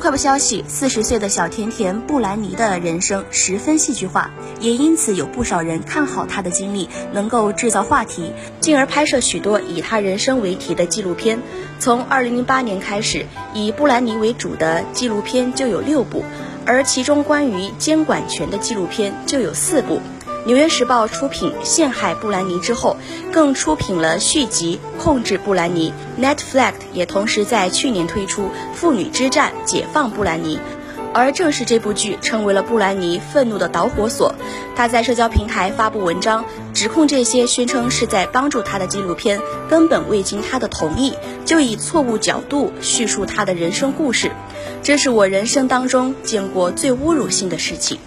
快报消息：四十岁的小甜甜布兰妮的人生十分戏剧化，也因此有不少人看好她的经历能够制造话题，进而拍摄许多以她人生为题的纪录片。从二零零八年开始，以布兰妮为主的纪录片就有六部，而其中关于监管权的纪录片就有四部。《纽约时报》出品陷害布兰妮之后，更出品了续集《控制布兰妮》。Netflix 也同时在去年推出《妇女之战：解放布兰妮》，而正是这部剧成为了布兰妮愤怒的导火索。她在社交平台发布文章，指控这些宣称是在帮助她的纪录片根本未经她的同意，就以错误角度叙述她的人生故事。这是我人生当中见过最侮辱性的事情。